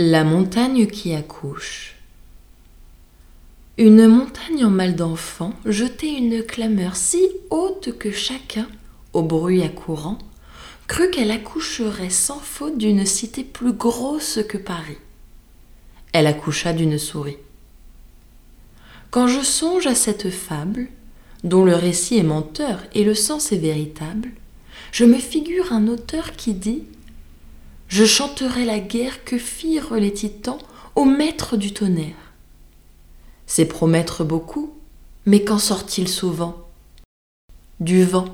La montagne qui accouche. Une montagne en mal d'enfant jetait une clameur si haute que chacun, au bruit accourant, crut qu'elle accoucherait sans faute d'une cité plus grosse que Paris. Elle accoucha d'une souris. Quand je songe à cette fable, dont le récit est menteur et le sens est véritable, je me figure un auteur qui dit je chanterai la guerre que firent les titans au maître du tonnerre. C'est promettre beaucoup, mais qu'en sort-il souvent? Du vent